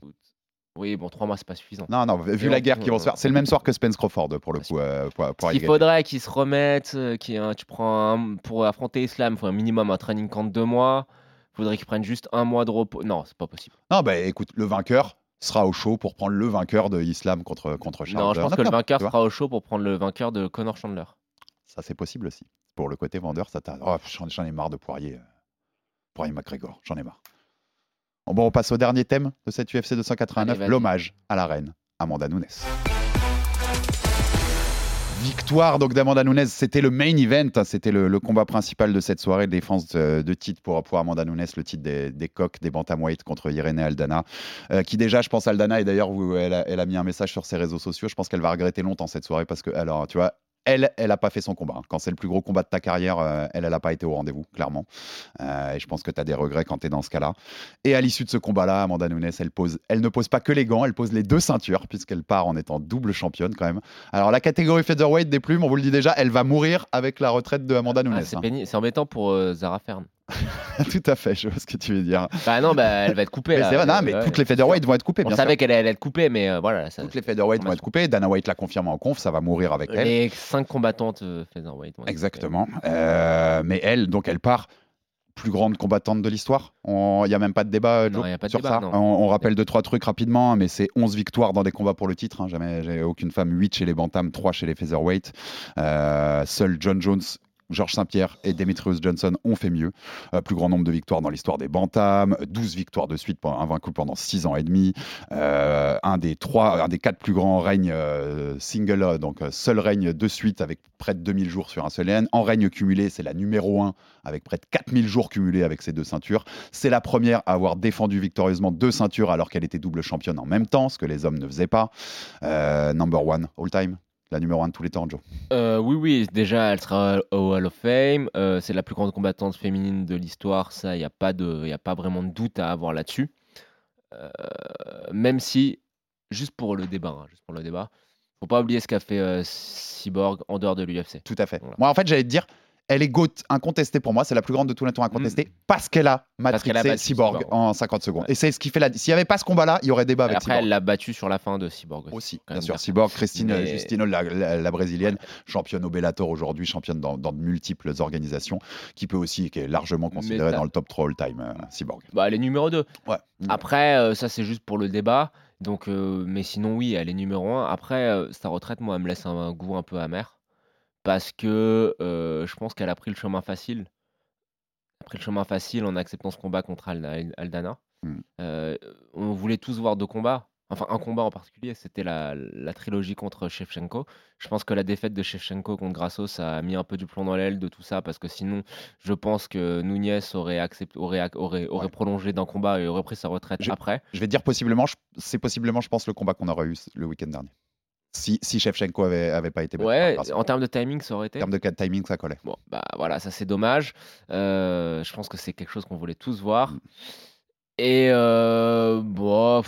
Oui, bon, trois mois, c'est pas suffisant. Non, non, vu Et la guerre qui vont se faire. C'est le même soir que Spence Crawford pour le coup. euh, pour, pour Gaethje. faudrait qu'ils se remettent, euh, un- tu prends un- pour affronter Islam, il faut un minimum un training camp de deux mois. Il faudrait qu'ils prennent juste un mois de repos. Non, c'est pas possible. Non, bah écoute, le vainqueur sera au show pour prendre le vainqueur de Islam contre, contre Charles. non, je en pense que le vainqueur sera au show pour prendre le vainqueur de Conor Chandler. Ça, c'est possible aussi. Pour le côté vendeur, ça t'a. Oh, j'en j'en ai marre de Poirier. euh, Poirier McGregor, j'en ai marre. Bon, on passe au dernier thème de cette UFC 289, Allez, vas-y. l'hommage à la reine Amanda Nunes. Victoire donc d'Amanda Nunes, c'était le main event, hein, c'était le, le combat principal de cette soirée, défense de, de titre pour, pour Amanda Nunes, le titre des, des coqs, des bantamweight contre Irene Aldana, euh, qui déjà, je pense, Aldana, et d'ailleurs, elle elle a mis un message sur ses réseaux sociaux, je pense qu'elle va regretter longtemps cette soirée parce que, alors, tu vois, elle, elle n'a pas fait son combat. Quand c'est le plus gros combat de ta carrière, euh, elle, elle n'a pas été au rendez-vous, clairement. Euh, et je pense que tu as des regrets quand tu es dans ce cas-là. Et à l'issue de ce combat-là, Amanda Nunes, elle, pose, elle ne pose pas que les gants, elle pose les deux ceintures, puisqu'elle part en étant double championne quand même. Alors, la catégorie featherweight des plumes, on vous le dit déjà, elle va mourir avec la retraite de Amanda Nunes. Ah, c'est hein. c'est embêtant pour euh, Zara Fern. Tout à fait, je vois ce que tu veux dire. Bah non, bah, elle va être coupée. Mais là. vrai, non, mais Ouais, toutes les c'est featherweight sûr. vont être coupées, On bien sûr. savait qu'elle allait être coupée, mais euh, voilà. Ça, Toutes les featherweight vont être coupées. Dana White l'a confirmé en conf, ça va mourir avec elle. les cinq combattantes euh, featherweight. Exactement. Euh, mais elle, donc elle part plus grande combattante de l'histoire. Il n'y a même pas de débat, Joe, pas de sur débat, ça. On, on rappelle deux, trois trucs rapidement, mais c'est 11 victoires dans des combats pour le titre. hein. Jamais, j'ai aucune femme, 8 chez les bantams, 3 chez les featherweight. Euh, Seuls John Jones, Georges Saint-Pierre et Demetrius Johnson ont fait mieux. Euh, plus grand nombre de victoires dans l'histoire des bantams, 12 victoires de suite, pendant- invaincu pendant 6 ans et demi. Euh, un des trois, un des quatre plus grands règnes euh, single, donc seul règne de suite avec près de 2000 jours sur un seul règne. En règne cumulé, c'est la numéro 1 avec près de 4000 jours cumulés avec ces deux ceintures. C'est la première à avoir défendu victorieusement deux ceintures alors qu'elle était double championne en même temps, ce que les hommes ne faisaient pas. Number one all time. La numéro 1 de tous les temps, Joe. Euh, oui, oui, déjà, elle sera au Hall of Fame. Euh, c'est la plus grande combattante féminine de l'histoire. Ça, il n'y a, pas de- y a pas vraiment de doute à avoir là-dessus. Euh, même si, juste pour le débat, hein, juste pour le débat, faut pas oublier ce qu'a fait euh, Cyborg en dehors de l'UFC. Tout à fait. Voilà. Moi, en fait, j'allais te dire, Elle est GOAT incontestée pour moi, c'est la plus grande de tous les temps incontestée, parce qu'elle a Mm. Parce qu'elle a matrixé Cyborg Cyborg. en 50 secondes. Ouais. Et c'est ce qui fait la. S'il n'y avait pas ce combat-là, il y aurait débat avec Après, Cyborg. elle l'a battu sur la fin de Cyborg aussi. Aussi, bien sûr. Cyborg, Christine Mais- Justino, la, la- la brésilienne, championne au Bellator aujourd'hui, championne dans, dans de multiples organisations, qui peut aussi, qui est largement considérée dans le top 3 all-time, euh, Cyborg. Bah, elle est numéro 2. Ouais. Après, euh, ça, c'est juste pour le débat. Donc, euh, mais sinon, oui, elle est numéro 1. Après, sa retraite, moi, elle me laisse un, un goût un peu amer. Parce que je pense qu'elle a pris le chemin facile. Elle a pris le chemin facile en acceptant ce combat contre Al- Al- Aldana. Mm. Euh, on voulait tous voir deux combats. Enfin, un combat en particulier, c'était la, la trilogie contre Shevchenko. Je pense que la défaite de Shevchenko contre Grassos a mis un peu du plomb dans l'aile de tout ça, parce que sinon, je pense que Nunez aurait, accepté, aurait, ac- aurait, aurait Ouais. prolongé d'un combat et aurait pris sa retraite Je- après. Je vais dire possiblement, c'est possiblement, je pense, le combat qu'on aurait eu le week-end dernier. Si, si Shevchenko avait, avait pas été. Ouais, en termes de timing, ça aurait été. en termes de timing, ça collait. Bon, bah voilà, ça c'est dommage. Euh, je pense que c'est quelque chose qu'on voulait tous voir. Mm. Et euh, bon,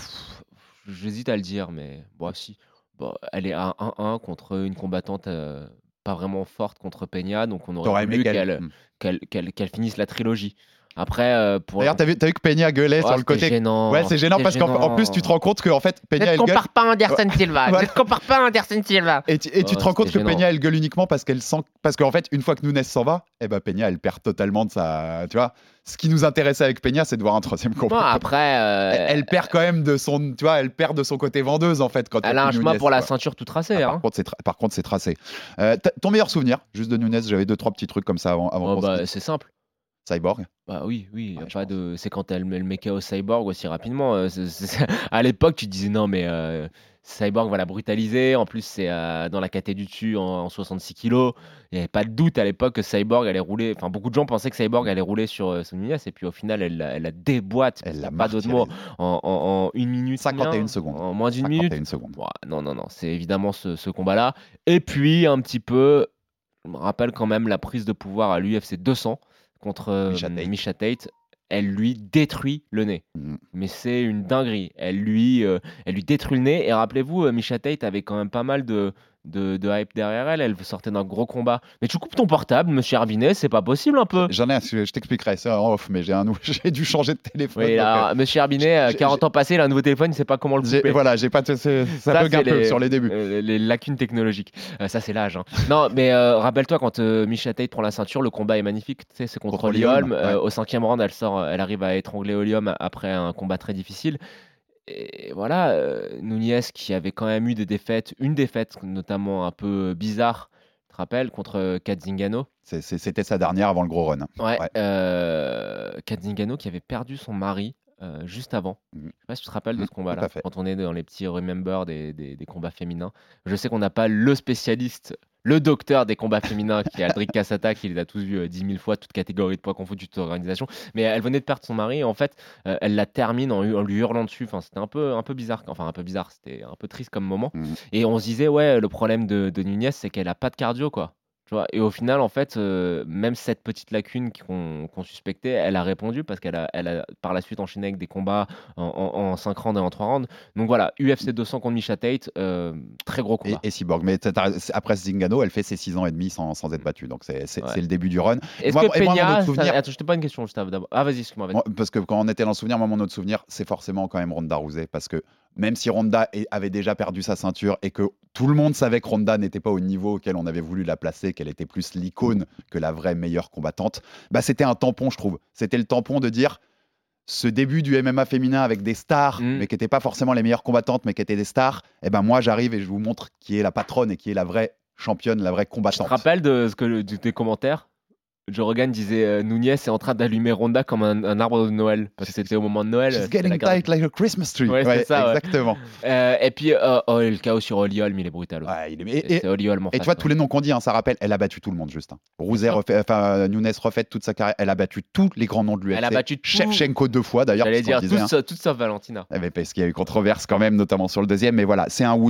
j'hésite à le dire, mais bon, si. Bon, elle est à 1-1 contre une combattante euh, pas vraiment forte contre Peña, donc on aurait voulu qu'elle. Mm. qu'elle finisse la trilogie. Après, euh, pour. D'ailleurs, t'as vu, t'as vu que Peña gueulait Oh, sur le côté. gênant, Ouais, c'est gênant parce qu'en en plus, tu te rends compte que en fait, Peña Ne elle te gueule. compare pas à Anderson Silva. Ne te compare pas à Anderson Silva. Et tu, et tu Ouais, te rends compte que gênant. Peña elle gueule uniquement parce qu'elle sent parce qu'en fait une fois que Nunes s'en va, eh ben Peña elle perd totalement de sa tu vois. Ce qui nous intéressait avec Peña, c'est de voir un troisième Bon, combat. après, euh, elle, elle perd quand même de son tu vois, elle perd de son côté vendeuse en fait quand elle a un chemin Nunes, pour la ceinture tout tracé. Ah, hein. par, contre, c'est tra- par contre, c'est tracé. Euh, ton meilleur souvenir, juste de Nunes, j'avais deux, trois petits trucs comme ça avant, avant Oh, bah, c'est simple. Cyborg. Bah oui, oui, Ouais, pas de. C'est quand elle met le mecha au cyborg aussi rapidement. euh, À l'époque, tu disais non, mais euh, cyborg va la brutaliser. En plus, c'est euh, dans la caté du dessus en, en 66 kilos. Il n'y avait pas de doute à l'époque que cyborg allait rouler. Enfin, beaucoup de gens pensaient que cyborg allait rouler sur euh, son et puis au final, elle, elle la déboîte. Elle a l'a pas d'autre mot. En, en- en une minute. 51 combien secondes. En moins d'une minute. 51 secondes. Non, non, non, c'est évidemment ce, ce combat-là. Et puis, un petit peu, je me rappelle quand même la prise de pouvoir à l'UFC 200 contre euh, Misha Tate. Misha Tate. Elle lui détruit le nez. Mhm. Mais c'est une dinguerie. Elle lui, euh, elle lui détruit le nez. Et rappelez-vous, euh, Misha Tate avait quand même pas mal de, de, de hype derrière elle. Elle sortait d'un gros combat. Mais tu coupes ton portable, monsieur Herbinet, c'est pas possible un peu. J'en ai un, je t'expliquerai, c'est en off, mais j'ai un j'ai dû changer de téléphone. Oui, là, monsieur Herbinet, euh, j'ai- 40 ans passés, il a un nouveau téléphone, il sait pas comment le euh, couper. voilà, j'ai pas, ça Ça, bug un peu sur les débuts. Euh, les lacunes technologiques. Euh, ça, c'est l'âge. hein. non, mais euh, rappelle-toi, quand euh, Misha Tate prend la ceinture, le combat est magnifique. Tu sais, c'est contre, Euh, ouais. au cinquième round, elle, sort, elle arrive à étrangler Holm après un combat très difficile. Et voilà, euh, Nunez qui avait quand même eu des défaites, une défaite notamment un peu bizarre, tu te rappelles, contre Kat Zingano. C'est- c'est- C'était sa dernière avant le gros run. Ouais, Ouais. euh, qui avait perdu son mari euh, juste avant. Mhm. Je sais pas si tu te rappelles de Mhm, ce combat-là, quand on est dans les petits remember des, des- des combats féminins. Je sais qu'on n'a pas le spécialiste, le docteur des combats féminins qui est Aldric Cassata, qui les a tous vus euh, 10 000 fois, toutes catégories de poids confondues, toute organisation. Mais elle venait de perdre son mari et en fait, euh, elle la termine en, lui hurlant dessus. Enfin, c'était un peu, un peu bizarre. Enfin, un peu bizarre, c'était un peu triste comme moment. Mhm. Et on se disait, ouais, le problème de, de Nunez, c'est qu'elle a pas de cardio, quoi. Tu vois, et au final, en fait, euh, même cette petite lacune qu'on qu'on suspectait, elle a répondu parce qu'elle a, elle a par la suite enchaîné avec des combats en, 5 rounds et en 3 rounds. Donc voilà, UFC 200 contre Misha Tate, euh, très gros combat. et Cyborg. Mais après Zingano, elle fait ses 6 ans et demi sans, sans être battue. Donc c'est c'est- Ouais. c'est le début du run. Est-ce moi- que et moi, mon Peña, autre ça- souvenir- attends, je te pose une question juste avant- d'abord. Ah, vas-y, excuse-moi. vas-y. Moi, parce que quand on était dans le souvenir, moi, mon autre souvenir, c'est forcément quand même Ronda Rousey. Parce que même si Ronda avait déjà perdu sa ceinture et que tout le monde savait que Ronda n'était pas au niveau auquel on avait voulu la placer, qu'elle était plus l'icône que la vraie meilleure combattante, bah, c'était un tampon, je trouve. C'était le tampon de dire ce début du MMA féminin avec des stars, Mm. mais qui n'étaient pas forcément les meilleures combattantes, mais qui étaient des stars, et ben moi j'arrive et je vous montre qui est la patronne et qui est la vraie championne, la vraie Tu te combattante. rappelles de ce que de tes commentaires? Joe Rogan disait euh, Nunez est en train d'allumer Ronda comme un, un arbre de Noël parce que c'était au moment de Noël. She's getting tight like a Christmas tree. Ouais, c'est ça, ouais. exactement. Euh, et puis euh, oh, le chaos sur Holly Holm, il est brutal. Ouais, il est- C'est- et- Holm en Et tu vois, ouais. tous les noms qu'on dit, hein, ça rappelle, elle a battu tout le monde, juste. Hein. Rousey, refait, enfin, Nunes refait toute sa carrière, elle a battu tous les grands noms de l'UFC. Elle a battu tout- Shevchenko deux fois, d'ailleurs. J'allais dire disait, tout, hein. toute sauf Valentina. Eh ben, parce qu'il y a eu controverse quand même, notamment sur le deuxième, mais voilà, c'est un woo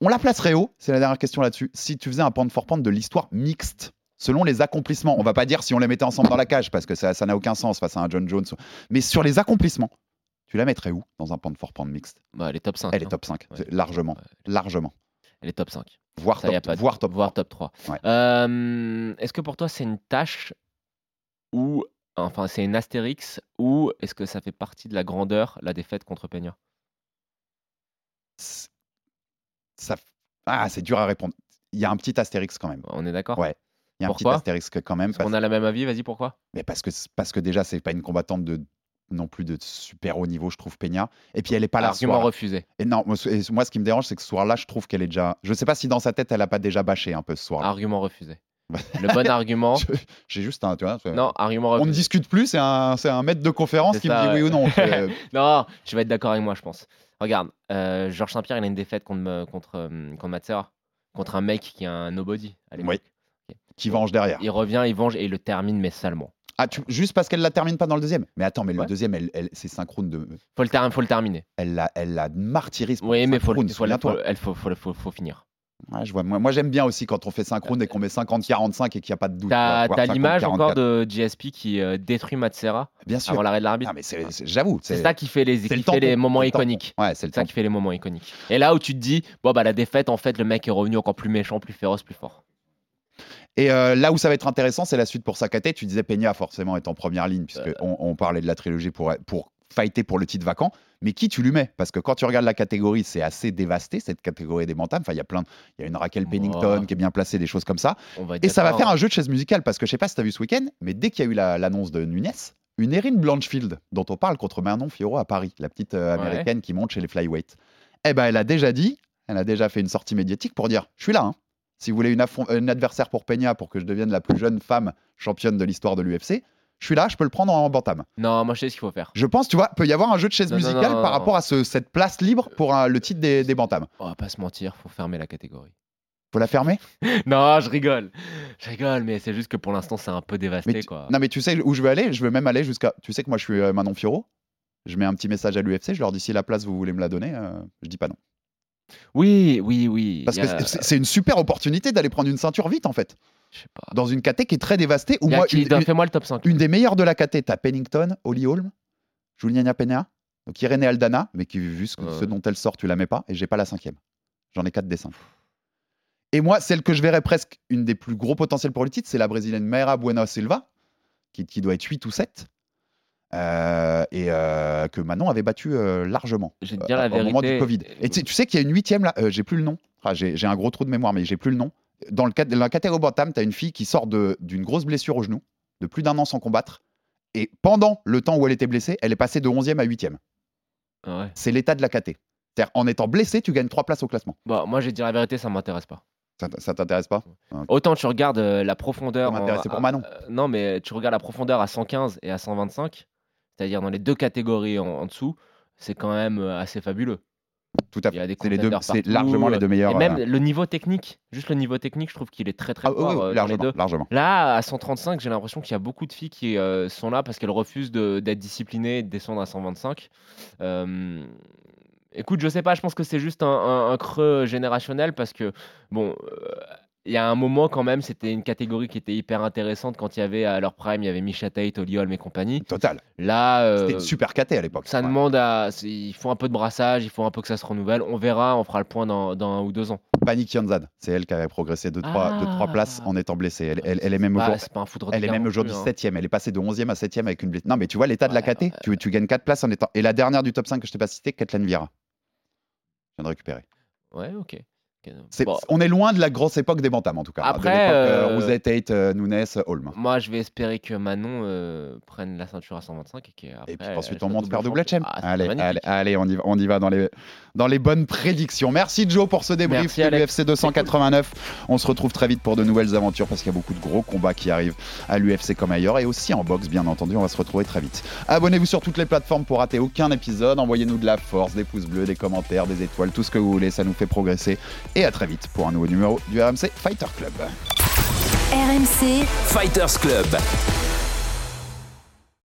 On la placerait haut, c'est la dernière question là-dessus. Si tu faisais un pound for pound de l'histoire mixte, selon les accomplissements, on va pas dire si on les mettait ensemble dans la cage, parce que ça ça n'a aucun sens face à un John Jones, mais sur les accomplissements, tu la mettrais où dans un pound for pound mixte? Bah, elle est top 5. Elle est top 5, Ouais. c'est largement, Ouais. largement. Elle est top 5. Voire, Ça, top, de- voire top voire 3. top 3. Ouais. Euh, est-ce que pour toi, c'est une tâche ou. Enfin, c'est une astérix ou est-ce que ça fait partie de la grandeur, la défaite contre Peña? Ça... Ah, c'est dur à répondre. Il y a un petit astérix quand même. On est d'accord? Ouais. Il y a un petit astérisque quand même. Parce qu'on a la même avis, vas-y, pourquoi? Mais parce que, parce que déjà, c'est pas une combattante de non plus de super haut niveau, je trouve, Peña. Et puis, elle est pas là. ce Argument soir-là. refusé. Et non, moi, ce- et moi, ce qui me dérange, c'est que ce soir-là, je trouve qu'elle est déjà. Je sais pas si dans sa tête, elle a pas déjà bâché un peu ce soir-là. Argument refusé. Le bon argument. J'ai juste un. Tu vois, Non, argument on ne refusé. discute plus, c'est un, un maître de conférence qui ça, me dit oui ou non. Je- Non, je vais être d'accord avec moi, je pense. Regarde, euh, Georges Saint-Pierre, il a une défaite contre, me- contre, euh, contre Matsera, contre un mec qui a un nobody. à. Oui. Qui venge derrière. Il revient, il venge et il le termine, mais salement. Ah, tu- juste parce qu'elle la termine pas dans le deuxième. Mais attends, mais le deuxième, elle, elle- c'est synchrone de. Faut le, ter- faut le terminer. Elle la, elle la martyrise. Oui, mais faut, le- faut, souviens-toi. faut, elle faut, faut, faut- finir. Ouais, je vois. Moi, moi, j'aime bien aussi quand on fait synchrone et qu'on met 50-45 et qu'il n'y a pas de doute. T'as voire t'as 50, l'image 44. encore de GSP qui euh, détruit Matsera Bien sûr. avant l'arrêt de l'arbitre? J'avoue. C'est ça qui fait les, qui le fait les moments iconiques. Ouais, c'est ça qui fait les moments iconiques. Et là où tu te dis, bon, bah la défaite, en fait, le mec est revenu encore plus méchant, plus féroce, plus fort. Et euh, là où ça va être intéressant, c'est la suite pour Sakate. Tu disais Peña forcément est en première ligne, Euh. puisque on, on parlait de la trilogie pour, pour fighter pour le titre vacant. Mais qui tu lui mets? Parce que quand tu regardes la catégorie, c'est assez dévasté, cette catégorie des bantams. Enfin, il y a plein. Il y a une Raquel Pennington qui est bien placée, des choses comme ça. Et ça va faire un jeu de chaise musicale, parce que je sais pas si tu as vu ce week-end, mais dès qu'il y a eu la- l'annonce de Nunes, une Erin Blanchfield, dont on parle contre Manon Fiorot à Paris, la petite euh, Ouais. américaine qui monte chez les flyweight, eh ben, elle a déjà dit, elle a déjà fait une sortie médiatique pour dire Je suis là. hein. Si vous voulez une, adversaire pour Peña pour que je devienne la plus jeune femme championne de l'histoire de l'UFC, je suis là, je peux le prendre en bantam. Non, moi je sais ce qu'il faut faire. Je pense, tu vois, peut y avoir un jeu de chaise Non, musicale non, par rapport à ce- cette place libre pour un- le titre des, des bantams. On va pas se mentir, faut fermer la catégorie. Faut la fermer? Non, je rigole. Je rigole, mais c'est juste que pour l'instant, c'est un peu dévasté, Mais tu- quoi. Non, mais tu sais où je veux aller? Je veux même aller jusqu'à. Tu sais que moi, je suis euh, Manon Fiorot. Je mets un petit message à l'UFC. Je leur dis si la place vous voulez me la donner. euh, je dis pas non. Oui, oui, oui. Parce que c'est- une super opportunité d'aller prendre une ceinture vite en fait. Je sais pas. Dans une KT qui est très dévastée. A moi, qui- une, une- Fais-moi le top 5. une des meilleures de la KT, t'as Pennington, Holly Holm, Juliana Pena, donc Irene Aldana, mais qui vu ce, dont elle sort, tu la mets pas. Et j'ai pas la cinquième. J'en ai quatre des cinq. Et moi, celle que je verrais presque une des plus gros potentiels pour le titre, c'est la brésilienne Mayra Bueno Silva, qui, qui doit être 8 ou 7. Euh, et euh, que Manon avait battu euh, largement Je vais te dire la au moment du. Covid. Et tu sais- tu sais qu'il y a une huitième là, j'ai plus le nom. J'ai j'ai un gros trou de mémoire, mais j'ai plus le nom. Dans le de la catégorie Bantam, tu as une fille qui sort de- d'une grosse blessure au genou, de plus d'un an sans combattre. Et pendant le temps où elle était blessée, elle est passée de 11e à 8e. Ah ouais. C'est l'état de la KT. C'est-à-dire, en étant blessé, tu gagnes 3 places au classement. Bon, moi, je vais te dire la vérité, ça m'intéresse pas. Ça, t- ça t'intéresse pas? Autant tu regardes euh, la profondeur. Ça en- pour à- Manon. euh, non, mais tu regardes la profondeur à 115 et à 125, c'est-à-dire dans les deux catégories en, en dessous, c'est quand même euh, assez fabuleux. Tout à fait. C'est les deux, contenders c'est partout, largement les deux meilleurs. Et même euh, le niveau technique, juste le niveau technique, je trouve qu'il est très très ah, fort oui, euh, les largement, deux. largement. Là, à 135, j'ai l'impression qu'il y a beaucoup de filles qui euh, sont là parce qu'elles refusent d'être disciplinées et de descendre à 125. Euh, écoute, je sais pas, je pense que c'est juste un, un- un creux générationnel parce que, bon, euh, il y a un moment quand même, c'était une catégorie qui était hyper intéressante quand il y avait à leur prime, il y avait Misha Tate, Holm et compagnie. Total. Là, euh, C'était une super KT à l'époque. ça Ouais. demande à. Il faut un peu de brassage, il faut un peu que ça se renouvelle. On verra, on fera le point dans, dans un ou deux ans. Pani Kianzad, c'est elle qui avait progressé de 3, de trois Ah. places en étant blessée. Elle, elle- elle est même Bah, aujourd'hui. Elle est même aujourd'hui hein. 7 Elle est passée de 11e à 7e avec une blessure. Non, mais tu vois l'état de la Ouais, KT. Tu, tu gagnes 4 places en étant. Et la dernière du top 5 que je t'ai pas cité, Kathleen Vieira. Je viens de récupérer. Ouais, ok. Bon. On est loin de la grosse époque des bantams en tout cas. Après, de l'époque, euh, euh, Tate, euh, Nunes, Holm. Moi, je vais espérer que Manon euh, prenne la ceinture à 125 et qu'après. Et puis ensuite on monte faire double. Ah, c'est allez, allez, allez, on y va, on y va dans, les, dans les bonnes prédictions. Merci Joe pour ce débrief Merci, de Alex. l'UFC 289. On se retrouve très vite pour de nouvelles aventures parce qu'il y a beaucoup de gros combats qui arrivent à l'UFC comme ailleurs et aussi en boxe bien entendu. On va se retrouver très vite. Abonnez-vous sur toutes les plateformes pour rater aucun épisode. Envoyez-nous de la force, des pouces bleus, des commentaires, des étoiles, tout ce que vous voulez. Ça nous fait progresser. Et à très vite pour un nouveau numéro du RMC Fighter Club. RMC, Fighters Club.